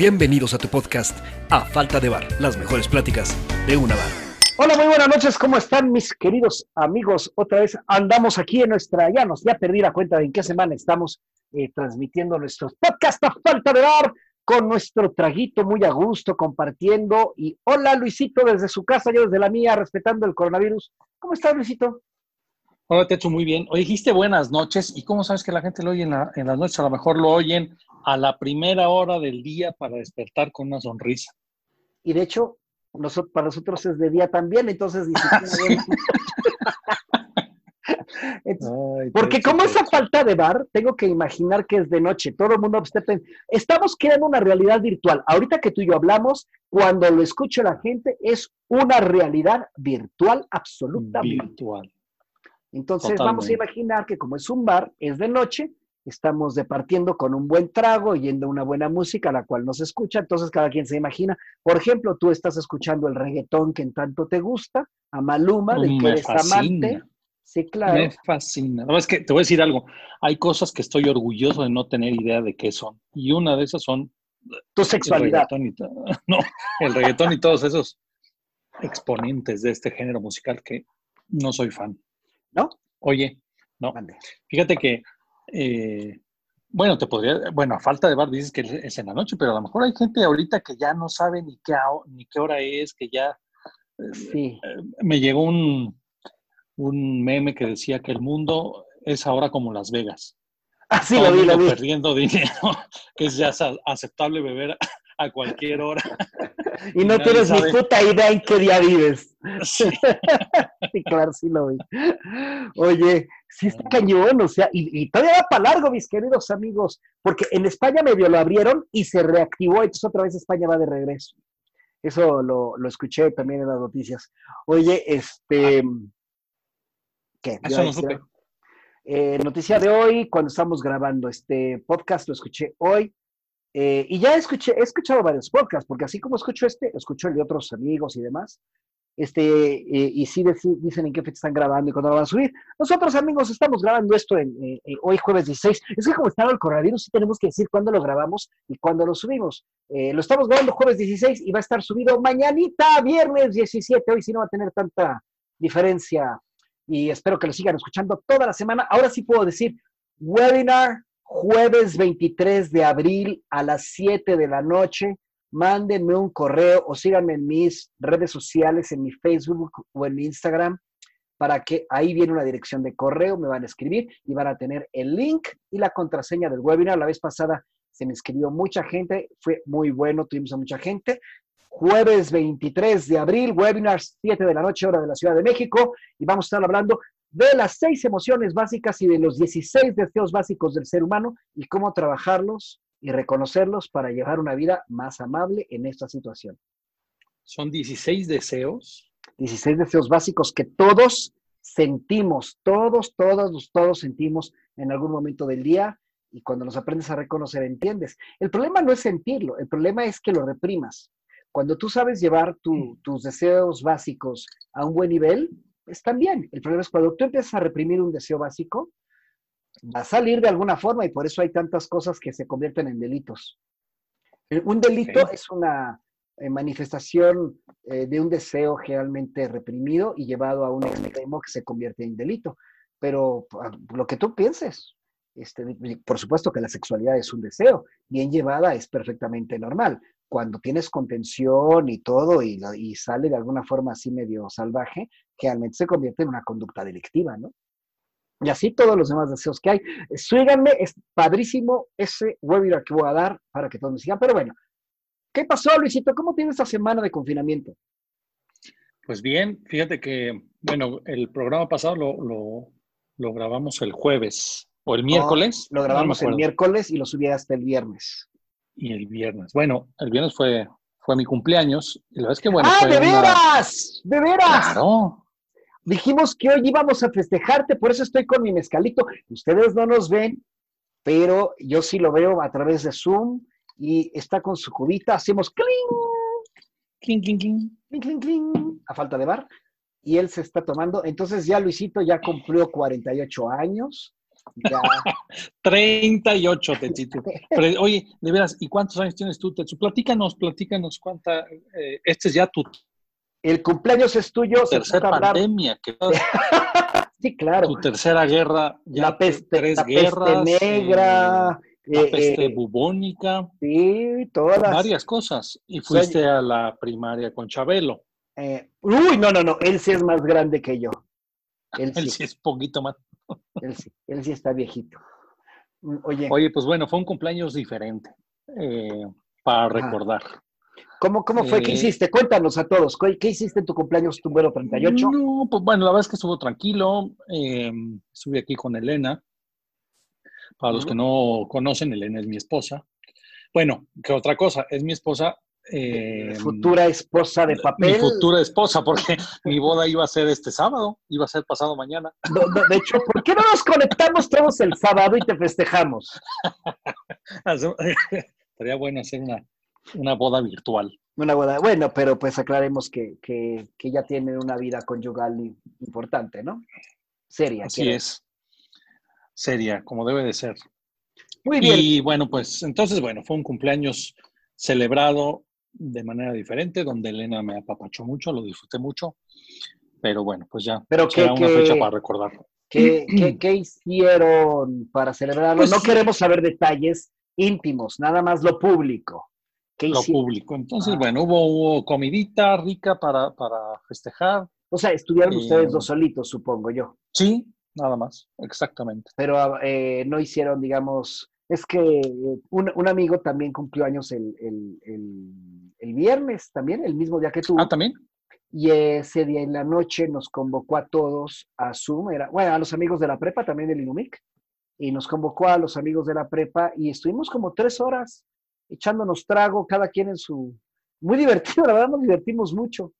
Bienvenidos a tu podcast A Falta de Bar, las mejores pláticas de una bar. Hola, muy buenas noches, ¿cómo están mis queridos amigos? Otra vez andamos aquí en nuestra, ya nos, ya perdí la cuenta de en qué semana estamos eh, transmitiendo nuestros podcast A Falta de Bar con nuestro traguito muy a gusto, compartiendo. Y hola Luisito desde su casa, yo desde la mía, respetando el coronavirus. ¿Cómo estás, Luisito? Hola, Techo, muy bien. Hoy dijiste buenas noches. ¿Y cómo sabes que la gente lo oye en, la, en las noches? A lo mejor lo oyen a la primera hora del día para despertar con una sonrisa. Y de hecho, nosotros, para nosotros es de día también, entonces ni siquiera Entonces, Ay, porque como esa falta de bar, tengo que imaginar que es de noche. Todo el mundo pen- Estamos creando una realidad virtual. Ahorita que tú y yo hablamos, cuando lo escuche la gente, es una realidad virtual absolutamente. virtual. Entonces vamos a imaginar que como es un bar, es de noche, estamos departiendo con un buen trago, oyendo una buena música, la cual nos escucha, entonces cada quien se imagina. Por ejemplo, tú estás escuchando el reggaetón que en tanto te gusta, a Maluma, del que eres fascina. amante. Sí, claro. Me fascina. No, es que te voy a decir algo. Hay cosas que estoy orgulloso de no tener idea de qué son. Y una de esas son Tu el sexualidad. reggaetón y, to- no, el reggaetón y todos esos exponentes de este género musical que no soy fan. ¿No? Oye, no. Fíjate que, eh, bueno, te podría, bueno, a falta de bar dices que es en la noche, pero a lo mejor hay gente ahorita que ya no sabe ni qué, ni qué hora es, que ya Sí. eh, me llegó un, un meme que decía que el mundo es ahora como Las Vegas. Ah, sí, Todo lo vi, lo vi. perdiendo dinero, que es ya aceptable beber a cualquier hora. Y no nadie tienes ni puta idea en qué día vives. Sí. Sí, claro, sí lo vi. Oye, sí está cañón, o sea, y, y todavía va para largo, mis queridos amigos, porque en España medio lo abrieron y se reactivó, entonces otra vez España va de regreso. Eso lo, lo escuché también en las noticias. Oye, este... ¿Qué? Eso no supe. Eh, noticia de hoy, cuando estamos grabando este podcast, lo escuché hoy. Eh, y ya escuché, he escuchado varios podcasts, porque así como escucho este, escucho el de otros amigos y demás. Este, eh, y sí dicen en qué fecha están grabando y cuándo lo van a subir. Nosotros, amigos, estamos grabando esto eh, hoy, jueves 16. Es que como está el coronavirus, sí tenemos que decir cuándo lo grabamos y cuándo lo subimos. Lo estamos grabando jueves 16 y va a estar subido mañanita, viernes 17. Hoy sí no va a tener tanta diferencia y espero que lo sigan escuchando toda la semana. Ahora sí puedo decir, webinar jueves 23 de abril a las 7 de la noche. Mándenme un correo o síganme en mis redes sociales, en mi Facebook o en mi Instagram, para que ahí viene una dirección de correo, me van a escribir y van a tener el link y la contraseña del webinar. La vez pasada se me escribió mucha gente, fue muy bueno, tuvimos a mucha gente. Jueves 23 de abril, webinar 7 de la noche, hora de la Ciudad de México, y vamos a estar hablando de las seis emociones básicas y de los 16 deseos básicos del ser humano y cómo trabajarlos y reconocerlos para llevar una vida más amable en esta situación. Son 16 deseos. 16 deseos básicos que todos sentimos, todos, todos, todos sentimos en algún momento del día y cuando los aprendes a reconocer entiendes. El problema no es sentirlo, el problema es que lo reprimas. Cuando tú sabes llevar tu- tus deseos básicos a un buen nivel, están bien. El problema es cuando tú empiezas a reprimir un deseo básico, va a salir de alguna forma y por eso hay tantas cosas que se convierten en delitos. Eh, Un delito es una eh, manifestación eh, de un deseo generalmente reprimido y llevado a un extremo que se convierte en delito. Pero ah, lo que tú pienses, este, por supuesto que la sexualidad es un deseo, bien llevada es perfectamente normal. Cuando tienes contención y todo y, sale de alguna forma así medio salvaje, generalmente se convierte en una conducta delictiva, ¿no? Y así todos los demás deseos que hay. Síganme, es padrísimo ese webinar que voy a dar para que todos me sigan. Pero bueno, ¿qué pasó, Luisito? ¿Cómo tienes esta semana de confinamiento? Pues bien, fíjate que, bueno, el programa pasado lo, lo, lo grabamos el jueves o el miércoles. Lo no grabamos el miércoles y lo subí hasta el viernes. Y el viernes. Bueno, el viernes fue, fue mi cumpleaños. Y la verdad es que, bueno, ¡Ah, de una- veras! ¡De veras! Claro. Dijimos que hoy íbamos a festejarte, por eso estoy con mi mezcalito. Ustedes no nos ven, pero yo sí lo veo a través de Zoom y está con su cubita. Hacemos cling, Cling, cling, cling. cling, cling, cling, a falta de bar. Y él se está tomando. Entonces ya Luisito ya cumplió 48 años. Ya. 38, Tetsuto. Pero, oye, de veras, ¿y cuántos años tienes tú, Tetsu? Platícanos, platícanos cuánta. eh, este es ya tu El cumpleaños es tuyo. tercera pandemia, que Sí, claro. tu tercera guerra, ya la peste, tres la peste guerras, negra. eh, la eh, peste eh, bubónica, sí, todas. varias cosas. Y fuiste a la primaria con Chabelo. Eh, uy, no, no, no. Él sí es más grande que yo. Él Él sí, sí es poquito más. Él sí, él sí está viejito. Mm, Oye, Oye, pues bueno, fue un cumpleaños diferente eh, para recordar. ¿cómo, cómo fue? ¿Qué eh, hiciste? Cuéntanos a todos. ¿Qué, qué hiciste en tu cumpleaños número 38? No, pues bueno, la verdad es que estuvo tranquilo. eh, estuve aquí con Elena. Para los que no conocen, Elena es mi esposa. Bueno, que otra cosa, es mi esposa. Eh, Futura esposa de papel. Mi futura esposa, porque mi boda iba a ser este sábado, iba a ser pasado mañana. No, no, de hecho, ¿por qué no nos conectamos todos el sábado y te festejamos? Estaría bueno hacer una, una boda virtual. Una boda. Bueno, pero pues aclaremos que, que, que ya tienen una vida conyugal importante, ¿no? Seria. Así quiero- es. Seria, como debe de ser. Muy bien. Y bueno, pues entonces, bueno, fue un cumpleaños celebrado de manera diferente, donde Elena me apapachó mucho, lo disfruté mucho, pero bueno, pues ya Pero será que- una que- fecha para recordar. ¿Qué, qué, qué hicieron para celebrarlo? Pues- no queremos saber detalles íntimos, nada más lo público. ¿Qué Lo hicieron? público. Entonces, Ah. bueno, hubo, hubo comidita rica para, para festejar. O sea, estuvieron Eh, ustedes dos solitos, supongo yo. Sí, nada más, exactamente. Pero eh, no hicieron, digamos, es que eh, un, un amigo también cumplió años el, el- el- el viernes, también, el mismo día que tú. Ah, también. Y ese día en la noche nos convocó a todos a Zoom, era, bueno, a los amigos de la prepa, también del Inumic, y nos convocó a los amigos de la prepa y estuvimos como tres horas echándonos trago, cada quien en su... Muy divertido, la verdad nos divertimos mucho.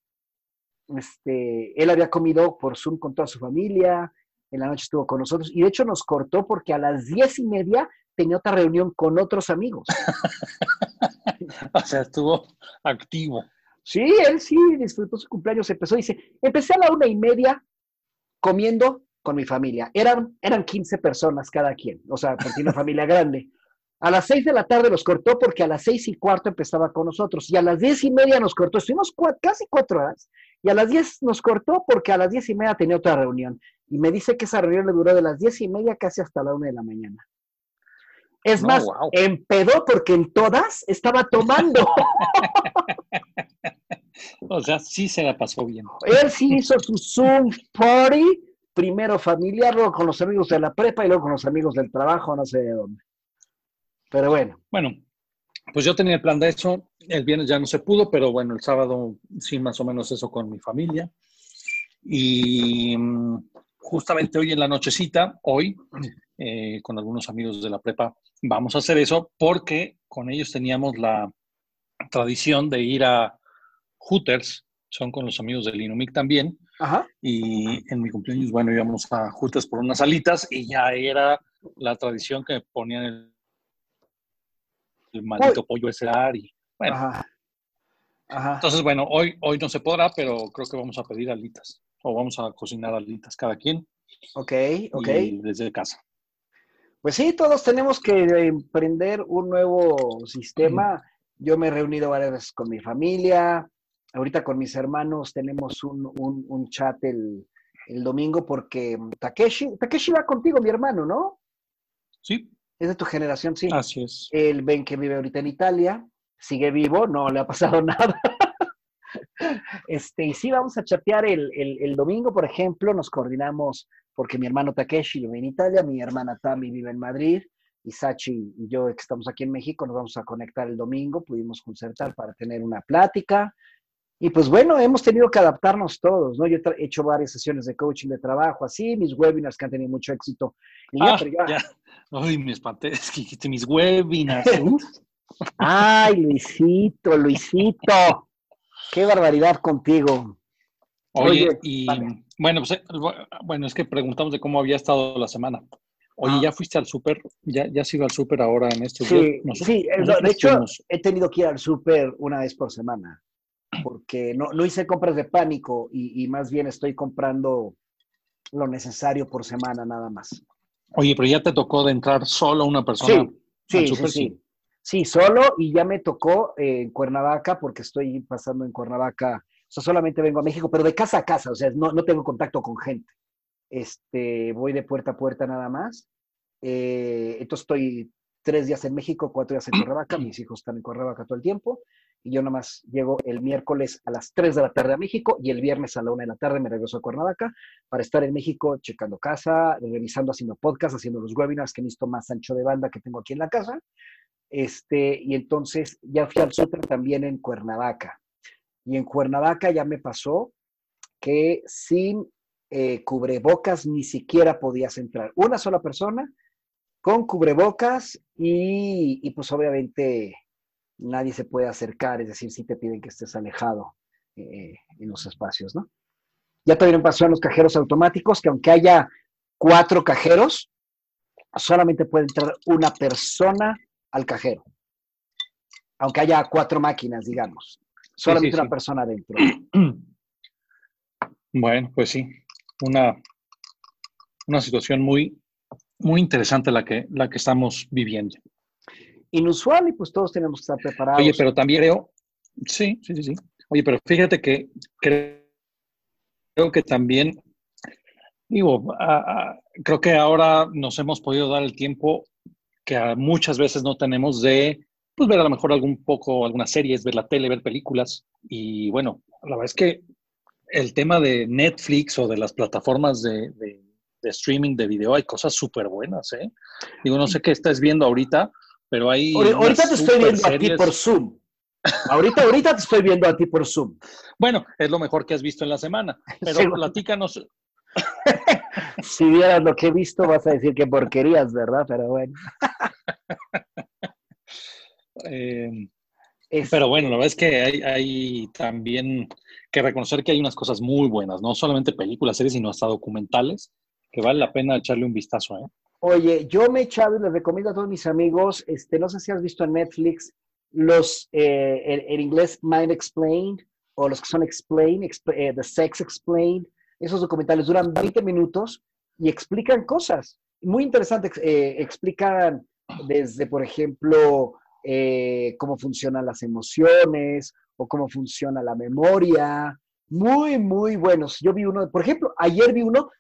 Este, él había comido por Zoom con toda su familia, en la noche estuvo con nosotros y de hecho nos cortó porque a las diez y media tenía otra reunión con otros amigos. O sea, estuvo activo. Sí, él sí disfrutó su cumpleaños. Empezó, dice, empecé a la una y media comiendo con mi familia. Eran, eran 15 personas cada quien, o sea, porque una familia grande. A las seis de la tarde los cortó porque a las seis y cuarto empezaba con nosotros. Y a las diez y media nos cortó. Estuvimos cua- casi cuatro horas. Y a las diez nos cortó porque a las diez y media tenía otra reunión. Y me dice que esa reunión le duró de las diez y media casi hasta la una de la mañana. Es No, más, wow. empedó porque en todas estaba tomando. O sea, sí se la pasó bien. Él sí hizo su Zoom party, primero familiar, luego con los amigos de la prepa y luego con los amigos del trabajo, no sé de dónde. Pero bueno, Bueno, pues yo tenía el plan de eso. El viernes ya no se pudo, pero bueno, el sábado sí, más o menos eso con mi familia. Y mm, justamente hoy en la nochecita, hoy, eh, con algunos amigos de la prepa, vamos a hacer eso porque con ellos teníamos la tradición de ir a Hooters, son con los amigos del Inumic también, ajá, y en mi cumpleaños, bueno, íbamos a Hooters por unas alitas y ya era la tradición que ponían el, el maldito pollo ese ar y bueno, ajá, ajá. entonces bueno, hoy, hoy no se podrá, pero creo que vamos a pedir alitas o vamos a cocinar alitas cada quien Ok, ok. y desde casa. Pues sí, todos tenemos que emprender un nuevo sistema. Yo me he reunido varias veces con mi familia. Ahorita con mis hermanos tenemos un, un- un chat el, el domingo porque Takeshi, Takeshi va contigo, mi hermano, ¿no? Sí, Es de tu generación, sí. así es. Él ven que vive ahorita en Italia, sigue vivo, no le ha pasado nada. Este, y sí, vamos a chatear el, el- el domingo, por ejemplo, nos coordinamos porque mi hermano Takeshi vive en Italia, mi hermana Tami vive en Madrid, y Sachi y yo que estamos aquí en México nos vamos a conectar el domingo, pudimos concertar para tener una plática. Y pues bueno, hemos tenido que adaptarnos todos, ¿no? Yo he hecho varias sesiones de coaching de trabajo, así, mis webinars que han tenido mucho éxito. Y Ah, pero ya- ya. Ay, me espanté, es que dijiste mis webinars. Ay, Luisito, Luisito. Qué barbaridad contigo. Oye, Oye, y vale. bueno, pues, eh, bueno, es que preguntamos de cómo había estado la semana. Oye, Ah. ¿ya fuiste al súper? ¿Ya, ¿Ya has ido al súper ahora en estos Sí, días? Nosotros- sí, nosotros de hecho, fuimos. he tenido que ir al súper una vez por semana, porque no, no hice compras de pánico y, y más bien estoy comprando lo necesario por semana nada más. Oye, pero ya te tocó de entrar solo una persona. Sí, sí, sí, sí, solo y ya me tocó en Cuernavaca porque estoy pasando en Cuernavaca. O solamente vengo a México, pero de casa a casa, o sea, no, no tengo contacto con gente. Este, voy de puerta a puerta nada más. Eh, entonces estoy tres días en México, cuatro días en Cuernavaca, mis hijos están en Cuernavaca todo el tiempo, y yo nomás llego el miércoles a las 3 de la tarde a México y el viernes a la 1 de la tarde me regreso a Cuernavaca para estar en México checando casa, revisando, haciendo podcast, haciendo los webinars que necesito más ancho de banda que tengo aquí en la casa. Este, y entonces ya fui al súper también en Cuernavaca. Y en Cuernavaca ya me pasó que sin eh, cubrebocas ni siquiera podías entrar. Una sola persona con cubrebocas y, pues obviamente nadie se puede acercar, es decir, si te piden que estés alejado eh, en los espacios, ¿no? Ya también pasó en los cajeros automáticos que aunque haya cuatro cajeros, solamente puede entrar una persona al cajero. Aunque haya cuatro máquinas, digamos. Solamente una persona dentro. Bueno, pues sí, una, una situación muy, muy interesante la que, la que estamos viviendo. Inusual y pues todos tenemos que estar preparados. Oye, pero también creo, sí, sí, sí, sí. Oye, pero fíjate que creo que también, digo, creo que ahora nos hemos podido dar el tiempo que muchas veces no tenemos de pues, ver a lo mejor algún poco, algunas series, ver la tele, ver películas. Y bueno, la verdad es que el tema de Netflix o de las plataformas de de streaming de video hay cosas súper buenas, ¿eh? Digo, no sé qué estás viendo ahorita, pero hay... Ahorita te estoy viendo a ti por Zoom. Ahorita, ahorita te estoy viendo a ti por Zoom. Bueno, es lo mejor que has visto en la semana, pero platícanos. si vieras lo que he visto, vas a decir que porquerías, ¿verdad? Pero bueno. Em, pero bueno, la verdad es que hay, hay, también que reconocer que hay unas cosas muy buenas, no solamente películas, series, sino hasta documentales que vale la pena echarle un vistazo, ¿eh? Oye, yo me he echado y les recomiendo a todos mis amigos, este, no sé si has visto en Netflix los, eh, en, inglés, Mind Explained, o los que son Explained, eh, The Sex Explained, esos documentales duran 20 minutos y explican cosas muy interesantes, eh, explican desde, por ejemplo, cómo funcionan las emociones o cómo funciona la memoria, muy, muy buenos. Yo vi uno, por ejemplo, ayer vi uno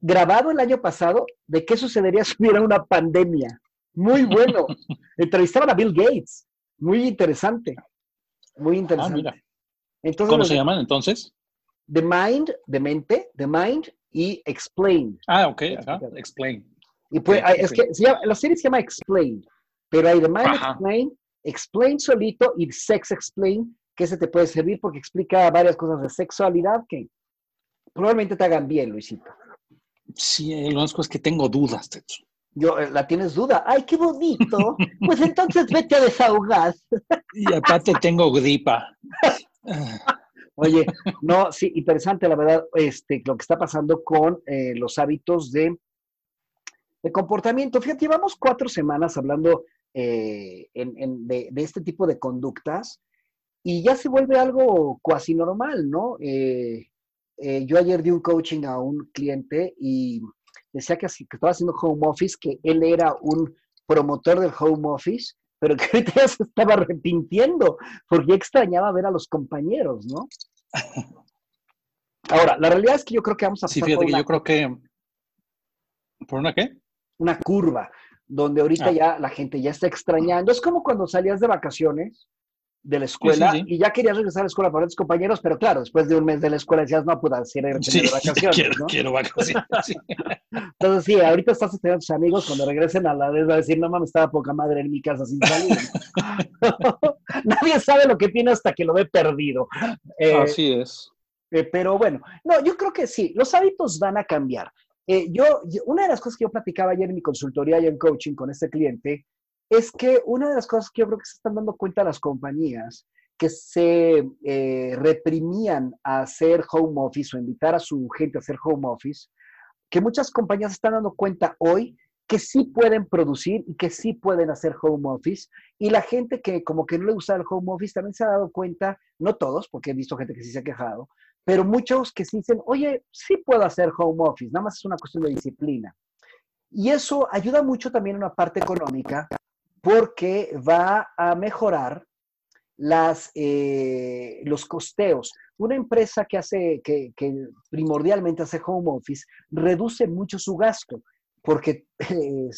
grabado el año pasado de qué sucedería si hubiera una pandemia. Muy bueno. Entrevistaban a Bill Gates. Muy interesante. Muy ah, interesante. ¿Cómo se llaman entonces? The Mind, de mente, The Mind y Explain. Ah, ok, Explain. Y pues, es que la serie se llama Explain, pero hay The Mind Explain, Explain solito y Sex Explain, que ese te puede servir porque explica varias cosas de sexualidad que probablemente te hagan bien, Luisito. Sí, lo único es que tengo dudas, Yo, eh, ¿la tienes duda? ¡Ay, qué bonito! Pues entonces vete a desahogar. Y aparte tengo gripa. Oye, no, sí, interesante la verdad, este, lo que está pasando con eh, los hábitos de, de, comportamiento. Fíjate, llevamos cuatro semanas hablando eh, de, este tipo de conductas y ya se vuelve algo cuasi normal, ¿no? Eh, yo ayer di un coaching a un cliente y decía que, que estaba haciendo home office, que él era un promotor del home office, pero que ahorita ya se estaba arrepintiendo porque extrañaba ver a los compañeros, ¿no? Ahora, la realidad es que yo creo que vamos a pasar Sí, fíjate que yo creo que... ¿Por una qué? Una curva, donde ahorita ah. ya la gente ya está extrañando. Es como cuando salías de vacaciones de la escuela y ya querías regresar a la escuela para tus compañeros, pero claro, después de un mes de la escuela decías, no, puedo hacer sí, vacaciones. Quiero, ¿no? quiero vacaciones. Entonces, sí, ahorita estás esperando a tus amigos cuando regresen a la vez, va a decir, no mames, estaba poca madre en mi casa sin salir. Nadie sabe lo que tiene hasta que lo ve perdido. Eh, Así es. Eh, pero bueno, no, yo creo que sí, los hábitos van a cambiar. Eh, yo, una de las cosas que yo platicaba ayer en mi consultoría y en coaching con este cliente es que una de las cosas que yo creo que se están dando cuenta las compañías que se eh, reprimían a hacer home office o invitar a su gente a hacer home office, que muchas compañías están dando cuenta hoy que sí pueden producir y que sí pueden hacer home office. Y la gente que como que no le gusta el home office también se ha dado cuenta, no todos, porque he visto gente que sí se ha quejado, pero muchos que sí dicen, oye, sí puedo hacer home office, nada más es una cuestión de disciplina. Y eso ayuda mucho también en una parte económica porque va a mejorar las, eh, los costeos. Una empresa que hace, que, primordialmente hace home office, reduce mucho su gasto, porque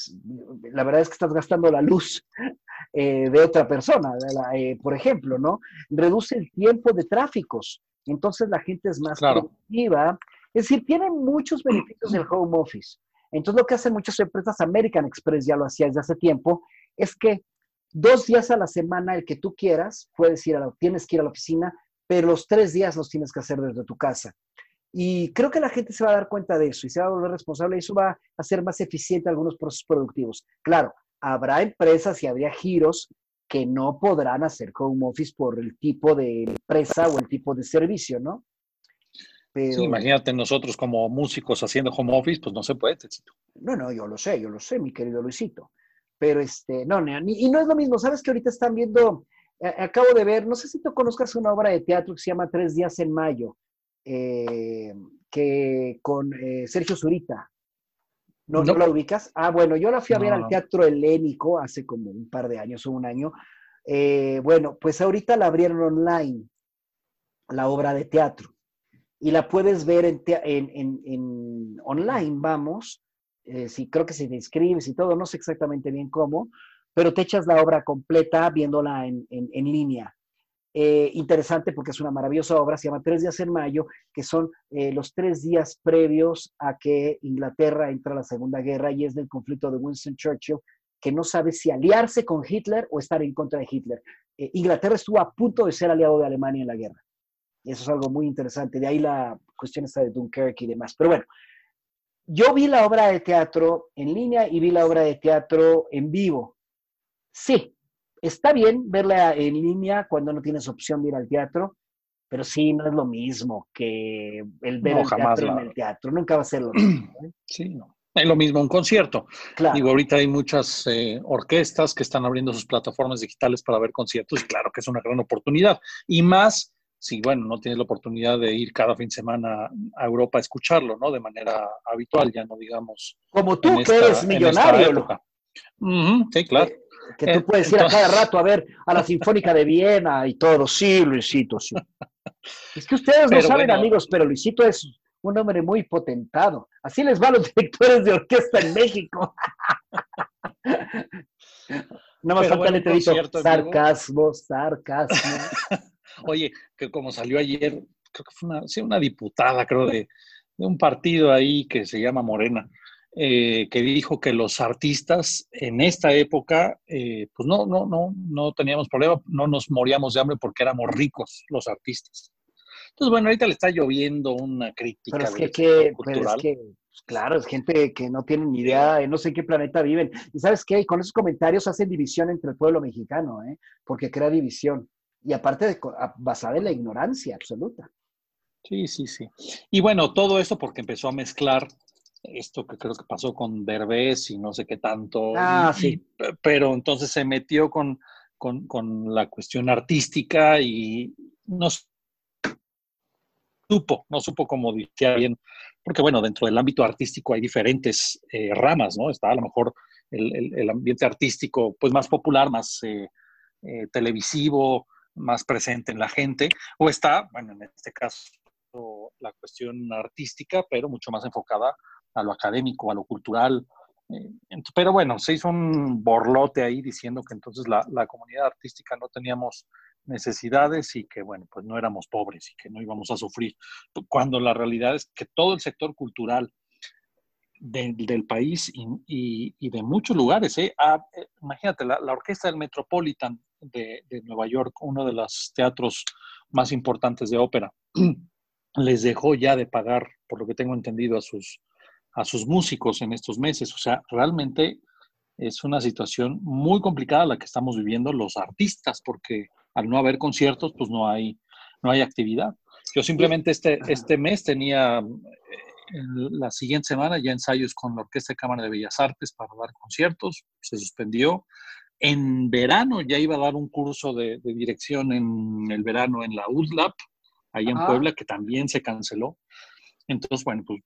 la verdad es que estás gastando la luz eh, de otra persona, eh, por ejemplo, ¿no? Reduce el tiempo de tráficos, entonces la gente es más productiva. Es decir, tiene muchos beneficios el home office. Entonces lo que hacen muchas empresas, American Express ya lo hacía desde hace tiempo, es que dos días a la semana, el que tú quieras, puedes ir a la, tienes que ir a la oficina, pero los tres días los tienes que hacer desde tu casa. Y creo que la gente se va a dar cuenta de eso y se va a volver responsable y eso va a hacer más eficiente algunos procesos productivos. Claro, habrá empresas y habría giros que no podrán hacer home office por el tipo de empresa o el tipo de servicio, ¿no? Sí, imagínate nosotros como músicos haciendo home office, pues no se puede, No, no, yo lo sé, yo lo sé, mi querido Luisito. Pero este, no, y no es lo mismo, ¿sabes que ahorita están viendo, acabo de ver, no sé si tú conozcas una obra de teatro que se llama Tres días en mayo, eh, que con eh, Sergio Zurita. ¿No, ¿No, la ubicas? Ah, bueno, yo la fui a ver al Teatro Helénico hace como un par de años o un año. Eh, bueno, pues ahorita la abrieron online, la obra de teatro, y la puedes ver en, en, en online, vamos, eh, creo que si te inscribes y todo, no sé exactamente bien cómo, pero te echas la obra completa viéndola en, línea. Eh, interesante porque es una maravillosa obra, se llama Tres días en mayo, que son eh, los tres días previos a que Inglaterra entra a la Segunda Guerra y es del conflicto de Winston Churchill, que no sabe si aliarse con Hitler o estar en contra de Hitler. Inglaterra estuvo a punto de ser aliado de Alemania en la guerra. Y eso es algo muy interesante. De ahí la cuestión está de Dunkerque y demás. Pero bueno, yo vi la obra de teatro en línea y vi la obra de teatro en vivo. Sí, está bien verla en línea cuando no tienes opción de ir al teatro, pero sí, no es lo mismo que el ver el teatro en el teatro. Nunca va a ser lo mismo. ¿eh? Sí, no. Es lo mismo un concierto. Claro. Digo, ahorita hay muchas eh, orquestas que están abriendo sus plataformas digitales para ver conciertos y claro que es una gran oportunidad. Y más si, bueno, no tienes la oportunidad de ir cada fin de semana a Europa a escucharlo, ¿no? De manera habitual, ya no digamos. Como tú, que eres millonario. sí, claro. Que, tú puedes ir a cada rato a ver a la Sinfónica de Viena y todo. Sí, Luisito, sí. es que ustedes no saben, amigos, pero Luisito es un hombre muy potentado. Así les va a los directores de orquesta en México. no más falta el sarcasmo, sarcasmo. Oye, que como salió ayer, creo que fue una, una diputada, creo, de, un partido ahí que se llama Morena, eh, que dijo que los artistas en esta época, eh, pues no, no, no, no teníamos problema, no nos moríamos de hambre porque éramos ricos los artistas. Entonces, bueno, ahorita le está lloviendo una crítica. Pero es que, pero es que pues, claro, es gente que no tiene ni idea, de no sé en qué planeta viven. Y sabes qué, con esos comentarios hacen división entre el pueblo mexicano, ¿eh? porque crea división y aparte de, basada en la ignorancia absoluta. Sí, sí, sí. Y bueno, todo eso porque empezó a mezclar esto que creo que pasó con Derbez y no sé qué tanto. Ah, sí. pero entonces se metió con, con, la cuestión artística y no supo, no supo cómo decía bien, porque bueno, dentro del ámbito artístico hay diferentes eh, ramas, ¿no? Está a lo mejor el, ambiente artístico pues más popular, más eh, eh, televisivo, más presente en la gente, o está, bueno, en este caso, la cuestión artística, pero mucho más enfocada a lo académico, a lo cultural. Eh, pero bueno, se hizo un borlote ahí diciendo que entonces la, la, comunidad artística no teníamos necesidades y que, bueno, pues no éramos pobres y que no íbamos a sufrir, cuando la realidad es que todo el sector cultural del país y, y, de muchos lugares, ¿eh? Ah, eh, imagínate, la, la, orquesta del Metropolitan de, Nueva York, uno de los teatros más importantes de ópera, les dejó ya de pagar, por lo que tengo entendido, a sus, a sus músicos en estos meses. O sea, realmente es una situación muy complicada la que estamos viviendo los artistas, porque al no haber conciertos, pues no hay, no hay actividad. Yo simplemente este, este mes tenía eh, la siguiente semana ya ensayos con la Orquesta de Cámara de Bellas Artes para dar conciertos, se suspendió. En verano ya iba a dar un curso de, dirección en el verano en la UDLAP, ahí en Puebla, que también se canceló. Entonces, bueno, pues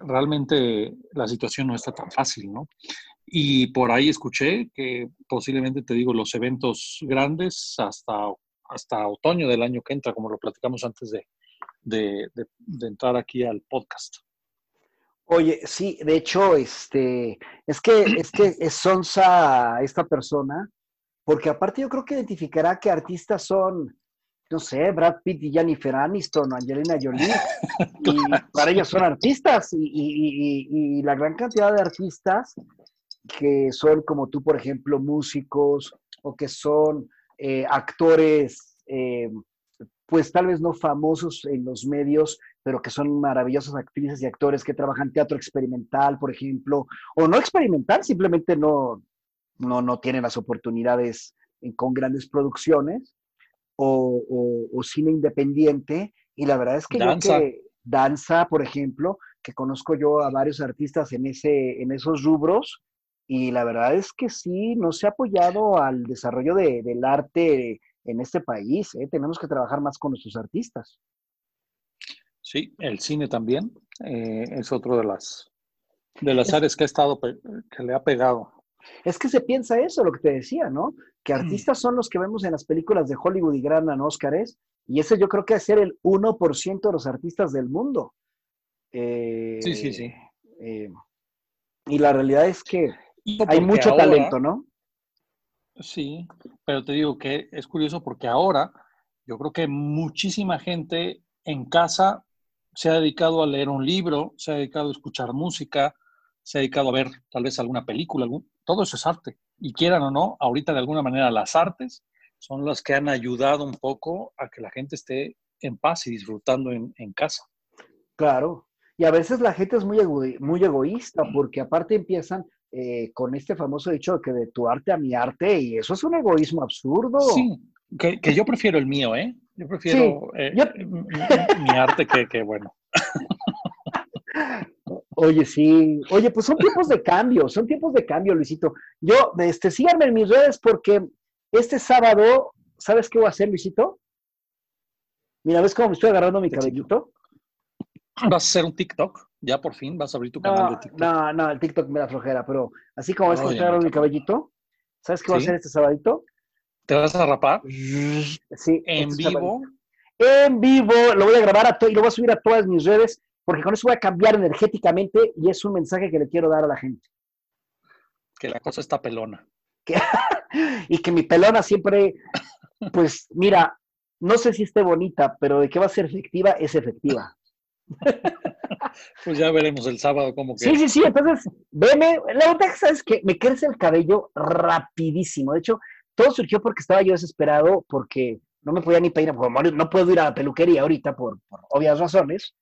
realmente la situación no está tan fácil, ¿no? Y por ahí escuché que posiblemente, te digo, los eventos grandes hasta, hasta otoño del año que entra, como lo platicamos antes de, de, de, entrar aquí al podcast. Oye, sí, de hecho, este, es que es que es sonsa esta persona, porque aparte yo creo que identificará que artistas son, no sé, Brad Pitt y Jennifer Aniston Angelina Jolie, y para ellos son artistas, y, y, y, la gran cantidad de artistas que son como tú, por ejemplo, músicos o que son eh, actores, eh, pues tal vez no famosos en los medios, pero que son maravillosas actrices y actores que trabajan teatro experimental, por ejemplo, o no experimental, simplemente no, no, no tienen las oportunidades con grandes producciones, o, cine independiente, y la verdad es que danza. que danza, por ejemplo, que conozco yo a varios artistas en, ese, en esos rubros, y la verdad es que sí, no se ha apoyado al desarrollo del arte en este país. ¿eh? Tenemos que trabajar más con nuestros artistas. Sí, el cine también eh, es otro de las, de las áreas que ha estado, que le ha pegado. Es que se piensa eso, lo que te decía, ¿no? Que mm. artistas son los que vemos en las películas de Hollywood y ganan Óscares, y ese yo creo que es ser el 1% de los artistas del mundo. sí, sí, sí. Eh, y la realidad es que hay mucho talento, ¿no? Sí, pero te digo que es curioso porque ahora yo creo que muchísima gente en casa se ha dedicado a leer un libro, se ha dedicado a escuchar música, se ha dedicado a ver tal vez alguna película, algún, todo eso es arte. Y quieran o no, ahorita de alguna manera las artes son las que han ayudado un poco a que la gente esté en paz y disfrutando en, en casa. Claro, y a veces la gente es muy, muy egoísta porque aparte empiezan eh, con este famoso dicho que de tu arte a mi arte, y eso es un egoísmo absurdo. Sí, que, yo prefiero el mío, ¿eh? Yo prefiero eh, Mi, arte que, que, bueno. Oye, sí. Oye, pues son tiempos de cambio, son tiempos de cambio, Luisito. Yo, este, síganme en mis redes porque este sábado, ¿sabes qué voy a hacer, Luisito? Mira, ¿ves cómo me estoy agarrando mi cabellito? ¿Vas a hacer un TikTok? ¿Ya por fin vas a abrir tu canal de TikTok? No, no, el TikTok me da flojera, pero así como es que estoy agarrando mi cabellito, ¿sabes qué voy a hacer este sabadito? ¿Te vas a rapar? Sí. ¿En este vivo? En vivo, lo voy a grabar a y lo voy a subir a todas mis redes, porque con eso voy a cambiar energéticamente y es un mensaje que le quiero dar a la gente. Que la cosa está pelona. y que mi pelona siempre, pues mira, no sé si esté bonita, pero de que va a ser efectiva, es efectiva. pues ya veremos el sábado cómo que. Sí, sí, sí. Entonces, veme. La verdad es que me crece el cabello rapidísimo. De hecho, todo surgió porque estaba yo desesperado, porque no me podía ni peinar, no puedo ir a la peluquería ahorita por, obvias razones.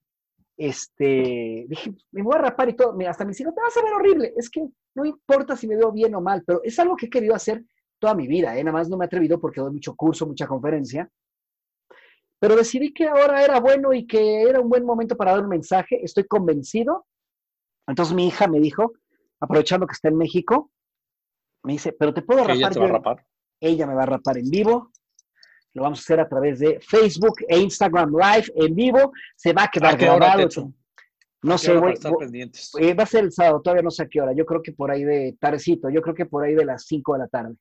Este, dije, me voy a rapar y todo. Hasta me dijeron, te vas a ver horrible. Es que no importa si me veo bien o mal, pero es algo que he querido hacer toda mi vida. ¿eh? Nada más no me he atrevido porque doy mucho curso, mucha conferencia pero decidí que ahora era bueno y que era un buen momento para dar un mensaje, estoy convencido. Entonces mi hija me dijo, aprovechando que está en México, me dice, pero te puedo rapar. Ella te va a rapar. Ella me va a rapar en vivo. Lo vamos a hacer a través de Facebook e Instagram Live en vivo. Se va a quedar grabado. No sé, voy, eh, va a ser el sábado, todavía no sé a qué hora. Yo creo que por ahí de tardecito, yo creo que por ahí de las 5 de la tarde,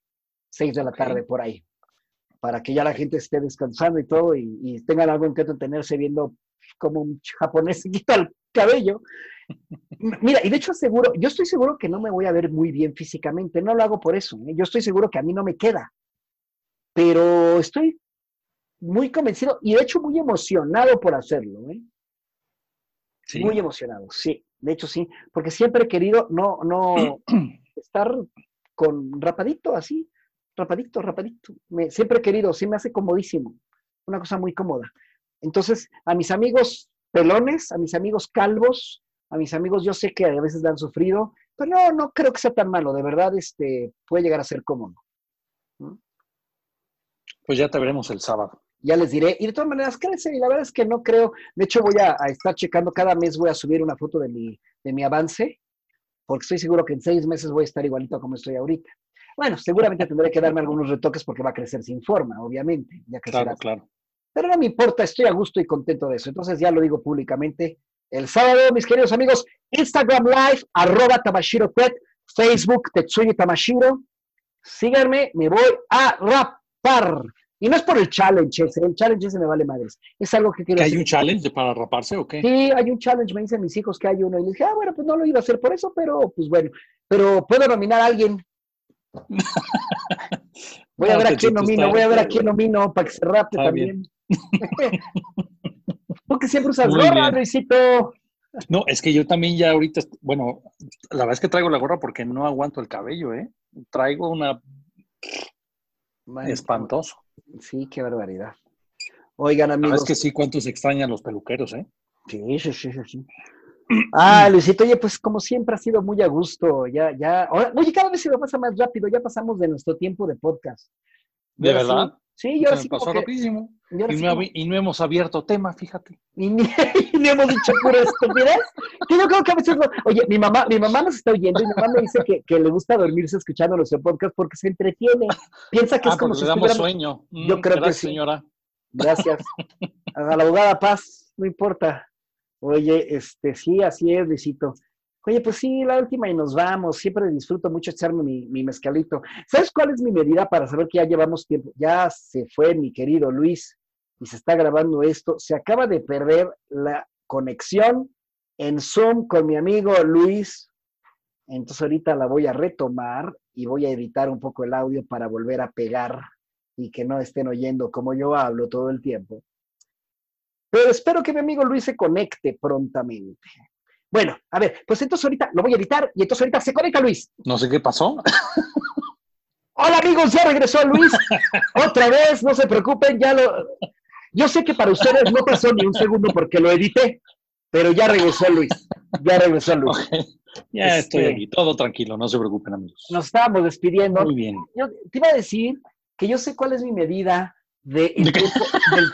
6 de la tarde, por ahí para que ya la gente esté descansando y todo y, tengan algo en que entretenerse viendo como un japonés se quita el cabello. Mira, y de hecho seguro, yo estoy seguro que no me voy a ver muy bien físicamente, no lo hago por eso, ¿eh? yo estoy seguro que a mí no me queda, pero estoy muy convencido y de hecho muy emocionado por hacerlo. ¿eh? Muy emocionado, sí, de hecho sí, porque siempre he querido no, no estar con rapadito así, rapadito, rapadito. Me, siempre he querido, sí me hace comodísimo, una cosa muy cómoda. Entonces, a mis amigos pelones, a mis amigos calvos, a mis amigos yo sé que a veces han sufrido, pero no, no creo que sea tan malo, de verdad este, puede llegar a ser cómodo. Pues ya te veremos el sábado. Ya les diré. Y de todas maneras, quédense, y la verdad es que no creo, de hecho voy a, a, estar checando, cada mes voy a subir una foto de mi, de mi avance, porque estoy seguro que en seis meses voy a estar igualito como estoy ahorita. Bueno, seguramente tendré que darme algunos retoques porque va a crecer sin forma, obviamente. Ya claro, claro. Pero no me importa, estoy a gusto y contento de eso. Entonces ya lo digo públicamente, el sábado, mis queridos amigos, Instagram Live, arroba Tamashiro Pet, Facebook Tetsuya Tamashiro. Síganme, me voy a rapar. Y no es por el challenge ese, el challenge ese me vale madres. Es algo que quiero ¿Que hay hacer. un challenge para raparse o qué? Sí, hay un challenge, me dicen mis hijos que hay uno. Y les dije, ah, bueno, pues no lo iba a hacer por eso, pero pues bueno. Pero puedo nominar a alguien. Voy a ver a quién nomino, voy a ver a quién nomino para que se rape también. Porque siempre usas gorra. Luisito. No, es que yo también ya ahorita, bueno, la verdad es que traigo la gorra porque no aguanto el cabello, ¿eh? Traigo una Espantoso. Sí, qué barbaridad. Oigan, amigos. es que sí, cuántos extrañan los peluqueros, ¿eh? Sí, sí, sí, sí, sí. Ah, Luisito, oye, pues como siempre ha sido muy a gusto. Ya, ya. ahora- oye, cada vez se me pasa más rápido. Ya pasamos de nuestro tiempo de podcast. ¿De verdad? Sí, y Se ahora me sí pasó rapidísimo. y no, y hemos abierto tema, fíjate. Y ni, y ni hemos dicho pura estupidez. Que yo creo que a veces. no- Oye, mi mamá, mi mamá nos está oyendo y mi mamá me dice que, que le gusta dormirse escuchando nuestro podcast porque se entretiene. Piensa que Ah, es como si le damos sueño. Yo Mm, creo que sí. señora. Gracias. A la abogada Paz, no importa. Oye, este, sí, así es, Luisito. Oye, pues sí, la última y nos vamos. Siempre disfruto mucho echarme mi, mezcalito. ¿Sabes cuál es mi medida para saber que ya llevamos tiempo? Ya se fue mi querido Luis y se está grabando esto. Se acaba de perder la conexión en Zoom con mi amigo Luis. Entonces ahorita la voy a retomar y voy a editar un poco el audio para volver a pegar y que no estén oyendo como yo hablo todo el tiempo. Pero espero que mi amigo Luis se conecte prontamente. Bueno, a ver, pues entonces ahorita lo voy a editar y entonces ahorita se conecta Luis. No sé qué pasó. Hola amigos, ya regresó Luis. Otra vez, no se preocupen, ya lo... Yo sé que para ustedes no pasó ni un segundo porque lo edité, pero ya regresó Luis. Ya regresó Luis. Ya Este- estoy aquí, todo tranquilo, no se preocupen, amigos. Nos estábamos despidiendo. Muy bien. Yo te iba a decir que yo sé cuál es mi medida de ¿De del-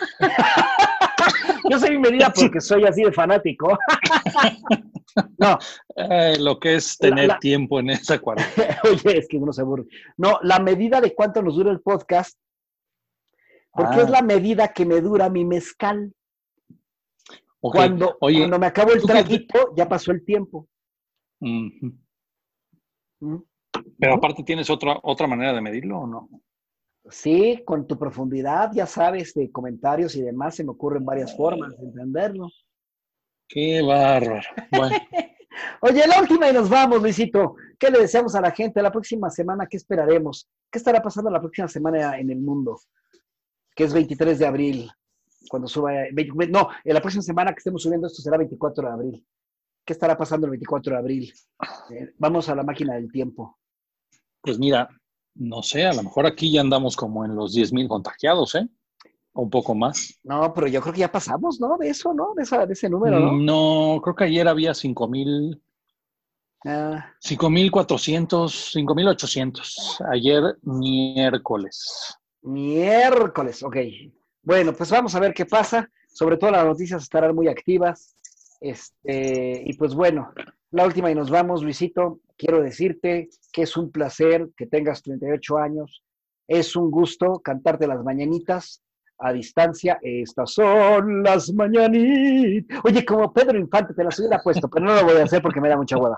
Yo mi medida porque soy así de fanático. no, Eh, lo que es tener la- tiempo en esa cuarentena. oye, es que uno se aburre. No, la medida de cuánto nos dura el podcast, porque Ah. es la medida que me dura mi mezcal. Cuando, Oye, cuando me acabo el ¿tú qué- traguito, ya pasó el tiempo. ¿Mm? pero aparte tienes otra, otra manera de medirlo o no? Sí, con tu profundidad, ya sabes, de comentarios y demás, se me ocurren varias formas de entenderlo. Qué bárbaro. Bueno, Oye, la última y nos vamos, Luisito. ¿Qué le deseamos a la gente la próxima semana? ¿Qué esperaremos? ¿Qué estará pasando la próxima semana en el mundo? Que es 23 de abril, cuando suba... No, en la próxima semana que estemos subiendo esto será 24 de abril. ¿Qué estará pasando el 24 de abril? Eh, vamos a la máquina del tiempo. pues mira, no sé, a lo mejor aquí ya andamos como en los 10 mil contagiados, ¿eh? O un poco más. No, pero yo creo que ya pasamos, ¿no? De eso, ¿no? De, esa- de ese número, ¿no? Mm, No, creo que ayer había 5 mil, Ah, 5,400, 5,800. Ayer miércoles. Miércoles, ok. Bueno, pues vamos a ver qué pasa. Sobre todo las noticias estarán muy activas. Este, y pues bueno, la última y nos vamos, Luisito. Quiero decirte que es un placer que tengas 38 años. Es un gusto cantarte las mañanitas a distancia. Estas son las mañanitas. Oye, como Pedro Infante, te las hubiera puesto, pero no lo voy a hacer porque me da mucha hueva.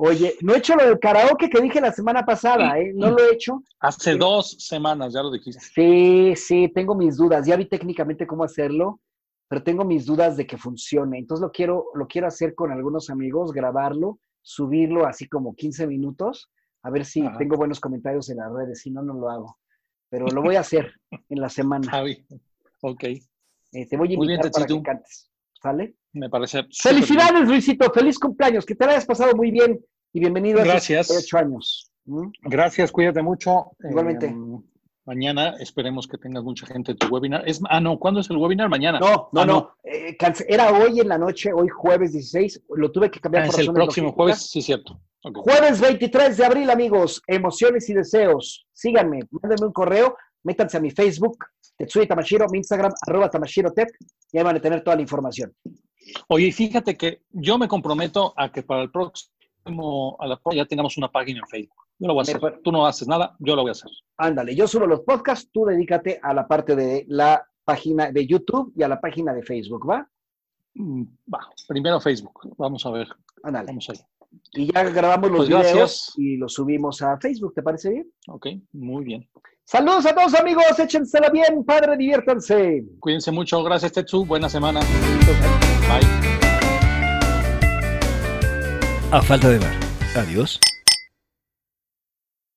Oye, no he hecho lo del karaoke que dije la semana pasada, ¿eh? No lo he hecho. Hace dos semanas, ya lo dijiste. Sí, sí, tengo mis dudas. Ya vi técnicamente cómo hacerlo, pero tengo mis dudas de que funcione. Entonces lo quiero, lo quiero hacer con algunos amigos, grabarlo, subirlo así como 15 minutos, a ver si Ajá. tengo buenos comentarios en las redes. Si no, no lo hago. Pero lo voy a hacer en la semana. Javi. Ok, Eh, te voy a Muy bien, invitar para que cantes. ¿Sale? me parece. Felicidades, Luisito. Feliz cumpleaños. Que te la hayas pasado muy bien y bienvenido a Gracias. estos 8 años. ¿Mm? bien. Gracias, cuídate mucho. Igualmente. Eh, mañana esperemos que tengas mucha gente en tu webinar. Es, ah, no, ¿cuándo es el webinar? Mañana. No, no, Ah, no. Eh, era hoy en la noche, hoy jueves 16. Lo tuve que cambiar Ah, por es el próximo jueves, sí, cierto. Jueves 23 de abril, amigos. Emociones y deseos. Síganme, mándenme un correo, métanse a mi Facebook, Tetsuya Tamashiro, mi Instagram, arroba Tamashiro Tep, y ahí van a tener toda la información. Oye, fíjate que yo me comprometo a que para el próximo, a la, ya tengamos una página en Facebook. Yo lo voy a hacer. Tú no haces nada, yo lo voy a hacer. Ándale, yo subo los podcasts, tú dedícate a la parte de la página de YouTube y a la página de Facebook, ¿va? Mm, Va, primero Facebook. Vamos a ver. Ándale. Vamos ahí. Y ya grabamos los Pues videos gracias. y los subimos a Facebook, ¿te parece bien? Ok, muy bien. Saludos a todos amigos, échensela bien, padre, diviértanse. Cuídense mucho. Gracias, Tetsu. Buena semana. Bye. A falta de bar. Adiós.